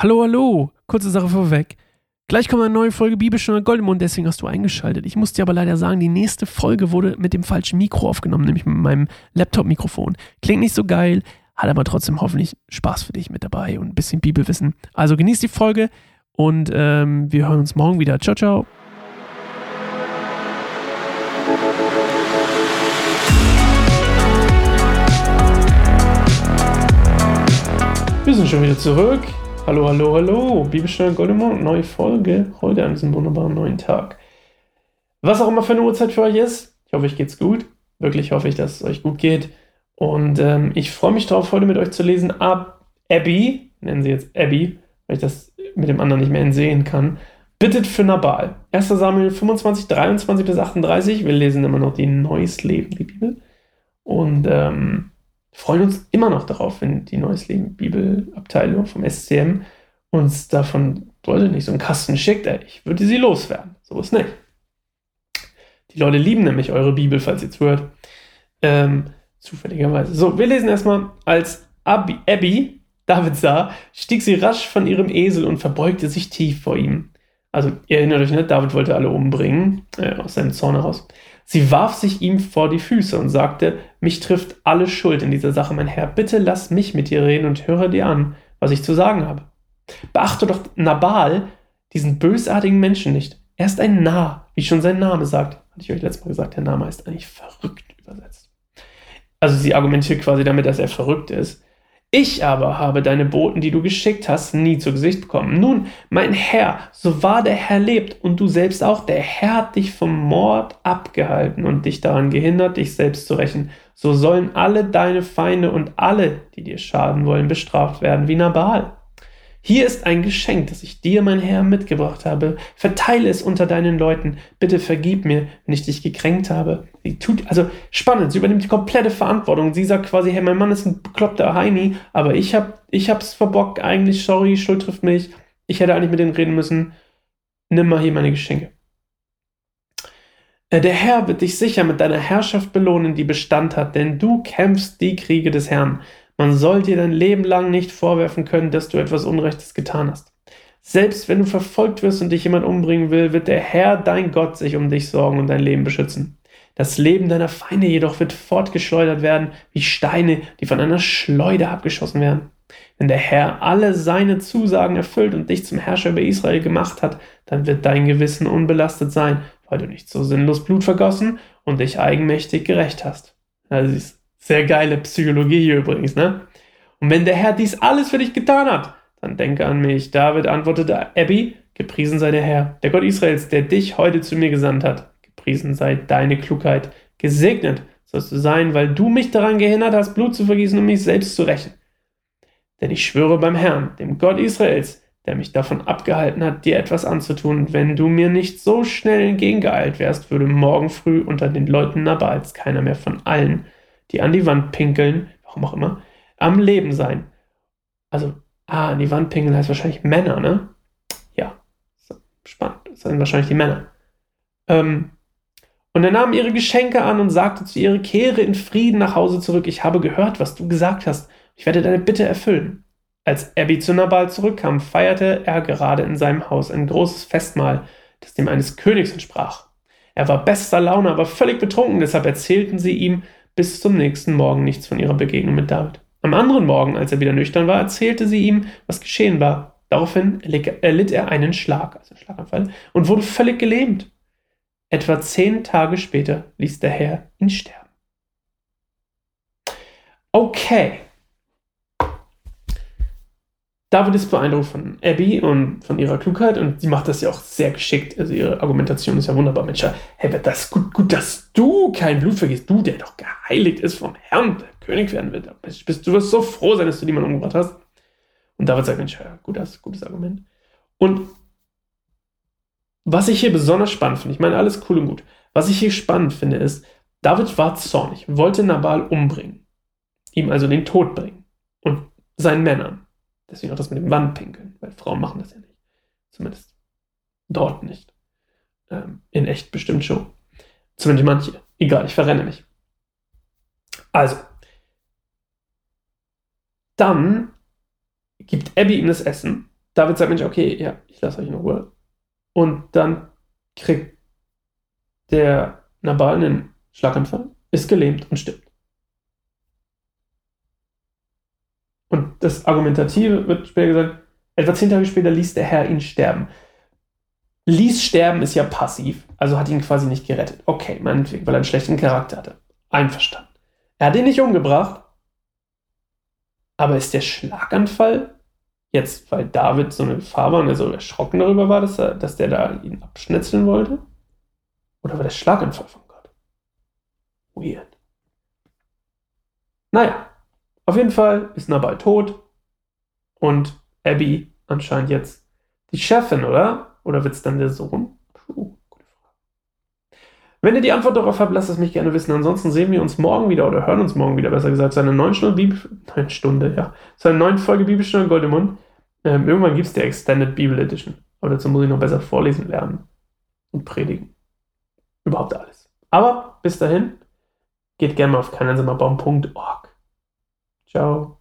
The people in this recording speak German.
Hallo, hallo. Kurze Sache vorweg. Gleich kommt eine neue Folge Bibelstunde Goldemund, deswegen hast du eingeschaltet. Ich muss dir aber leider sagen, die nächste Folge wurde mit dem falschen Mikro aufgenommen, nämlich mit meinem Laptop-Mikrofon. Klingt nicht so geil, hat aber trotzdem hoffentlich Spaß für dich mit dabei und ein bisschen Bibelwissen. Also genieß die Folge und ähm, wir hören uns morgen wieder. Ciao, ciao. Wir sind schon wieder zurück. Hallo, hallo, hallo. Bibelstunde Goldemond, neue Folge. Heute an diesem wunderbaren neuen Tag. Was auch immer für eine Uhrzeit für euch ist. Ich hoffe, euch geht's gut. Wirklich hoffe ich, dass es euch gut geht. Und ähm, ich freue mich darauf, heute mit euch zu lesen. Ab Abby, nennen sie jetzt Abby, weil ich das mit dem anderen nicht mehr entsehen kann, bittet für Nabal. 1. Samuel 25, 23 bis 38. Wir lesen immer noch die Neues Leben, die Bibel. Und ähm, freuen uns immer noch darauf, wenn die Neues Leben Bibelabteilung vom SCM uns davon, wollte nicht, so einen Kasten schickt. Ey, ich würde sie loswerden. So ist nicht. Die Leute lieben nämlich eure Bibel, falls ihr zuhört. Ähm, zufälligerweise. So, wir lesen erstmal, als Abby, Abby David sah, stieg sie rasch von ihrem Esel und verbeugte sich tief vor ihm. Also, ihr erinnert euch, ne? David wollte alle umbringen, äh, aus seinem Zorn heraus. Sie warf sich ihm vor die Füße und sagte, mich trifft alle Schuld in dieser Sache, mein Herr. Bitte lass mich mit dir reden und höre dir an, was ich zu sagen habe. Beachte doch Nabal, diesen bösartigen Menschen nicht. Er ist ein Narr, wie schon sein Name sagt. Hatte ich euch letztes Mal gesagt, der Name ist eigentlich verrückt übersetzt. Also sie argumentiert quasi damit, dass er verrückt ist. Ich aber habe deine Boten, die du geschickt hast, nie zu Gesicht bekommen. Nun, mein Herr, so wahr der Herr lebt und du selbst auch, der Herr hat dich vom Mord abgehalten und dich daran gehindert, dich selbst zu rächen. So sollen alle deine Feinde und alle, die dir schaden wollen, bestraft werden wie Nabal. Hier ist ein Geschenk, das ich dir, mein Herr, mitgebracht habe. Verteile es unter deinen Leuten. Bitte vergib mir, wenn ich dich gekränkt habe. Sie tut, also spannend, sie übernimmt die komplette Verantwortung. Sie sagt quasi, hey, mein Mann ist ein bekloppter Heini, aber ich hab, ich hab's verbockt, eigentlich, sorry, Schuld trifft mich. Ich hätte eigentlich mit denen reden müssen. Nimm mal hier meine Geschenke. Äh, der Herr wird dich sicher mit deiner Herrschaft belohnen, die Bestand hat, denn du kämpfst die Kriege des Herrn. Man soll dir dein Leben lang nicht vorwerfen können, dass du etwas Unrechtes getan hast. Selbst wenn du verfolgt wirst und dich jemand umbringen will, wird der Herr, dein Gott, sich um dich sorgen und dein Leben beschützen. Das Leben deiner Feinde jedoch wird fortgeschleudert werden, wie Steine, die von einer Schleuder abgeschossen werden. Wenn der Herr alle seine Zusagen erfüllt und dich zum Herrscher über Israel gemacht hat, dann wird dein Gewissen unbelastet sein, weil du nicht so sinnlos Blut vergossen und dich eigenmächtig gerecht hast. Also siehst sehr geile Psychologie hier übrigens, ne? Und wenn der Herr dies alles für dich getan hat, dann denke an mich. David antwortete Abby, gepriesen sei der Herr, der Gott Israels, der dich heute zu mir gesandt hat. Gepriesen sei deine Klugheit. Gesegnet sollst du sein, weil du mich daran gehindert hast, Blut zu vergießen und mich selbst zu rächen. Denn ich schwöre beim Herrn, dem Gott Israels, der mich davon abgehalten hat, dir etwas anzutun, wenn du mir nicht so schnell entgegengeeilt wärst, würde morgen früh unter den Leuten Nabals keiner mehr von allen, die an die Wand pinkeln, warum auch immer, am Leben sein. Also, ah, an die Wand pinkeln heißt wahrscheinlich Männer, ne? Ja, spannend. Das sind wahrscheinlich die Männer. Ähm, und er nahm ihre Geschenke an und sagte zu ihr, kehre in Frieden nach Hause zurück. Ich habe gehört, was du gesagt hast. Ich werde deine Bitte erfüllen. Als Abby zu Nabal zurückkam, feierte er gerade in seinem Haus ein großes Festmahl, das dem eines Königs entsprach. Er war bester Laune, aber völlig betrunken, deshalb erzählten sie ihm, bis zum nächsten Morgen nichts von ihrer Begegnung mit David. Am anderen Morgen, als er wieder nüchtern war, erzählte sie ihm, was geschehen war. Daraufhin erlitt er einen Schlag, also einen Schlaganfall, und wurde völlig gelähmt. Etwa zehn Tage später ließ der Herr ihn sterben. Okay. David ist beeindruckt von Abby und von ihrer Klugheit und sie macht das ja auch sehr geschickt. Also ihre Argumentation ist ja wunderbar. Mensch, hey, das gut, gut, dass du kein Blut vergisst. Du, der doch geheiligt ist vom Herrn, der König werden wird. Bist, du wirst so froh sein, dass du niemanden umgebracht hast. Und David sagt, Mensch, ja, gutes, gutes Argument. Und was ich hier besonders spannend finde, ich meine, alles cool und gut. Was ich hier spannend finde, ist, David war zornig, wollte Nabal umbringen. Ihm also den Tod bringen. Und seinen Männern. Deswegen auch das mit dem Wandpinkeln, weil Frauen machen das ja nicht. Zumindest dort nicht. Ähm, in echt bestimmt schon. Zumindest manche. Egal, ich verrenne mich. Also. Dann gibt Abby ihm das Essen. David sagt, Mensch, okay, ja, ich lasse euch in Ruhe. Und dann kriegt der Nabal einen Schlaganfall, ist gelähmt und stirbt. Das Argumentative wird später gesagt, etwa zehn Tage später ließ der Herr ihn sterben. Ließ sterben ist ja passiv, also hat ihn quasi nicht gerettet. Okay, meinetwegen, weil er einen schlechten Charakter hatte. Einverstanden. Er hat ihn nicht umgebracht, aber ist der Schlaganfall jetzt, weil David so eine Gefahr war so erschrocken darüber war, dass, er, dass der da ihn abschnetzeln wollte? Oder war der Schlaganfall von Gott? Weird. Naja, auf jeden Fall ist Nabal tot und Abby anscheinend jetzt die Chefin, oder? Oder wird es dann der Sohn? Puh, gute Frage. Wenn ihr die Antwort darauf habt, lasst es mich gerne wissen. Ansonsten sehen wir uns morgen wieder oder hören uns morgen wieder, besser gesagt, zu einer neuen Bibel, neun Stunde, ja, zu einer Folge Bibelstunde Goldemund. Ähm, irgendwann gibt es die Extended Bible Edition. Aber dazu muss ich noch besser vorlesen lernen und predigen. Überhaupt alles. Aber bis dahin, geht gerne mal auf keineinsamerbaum.org. Ciao.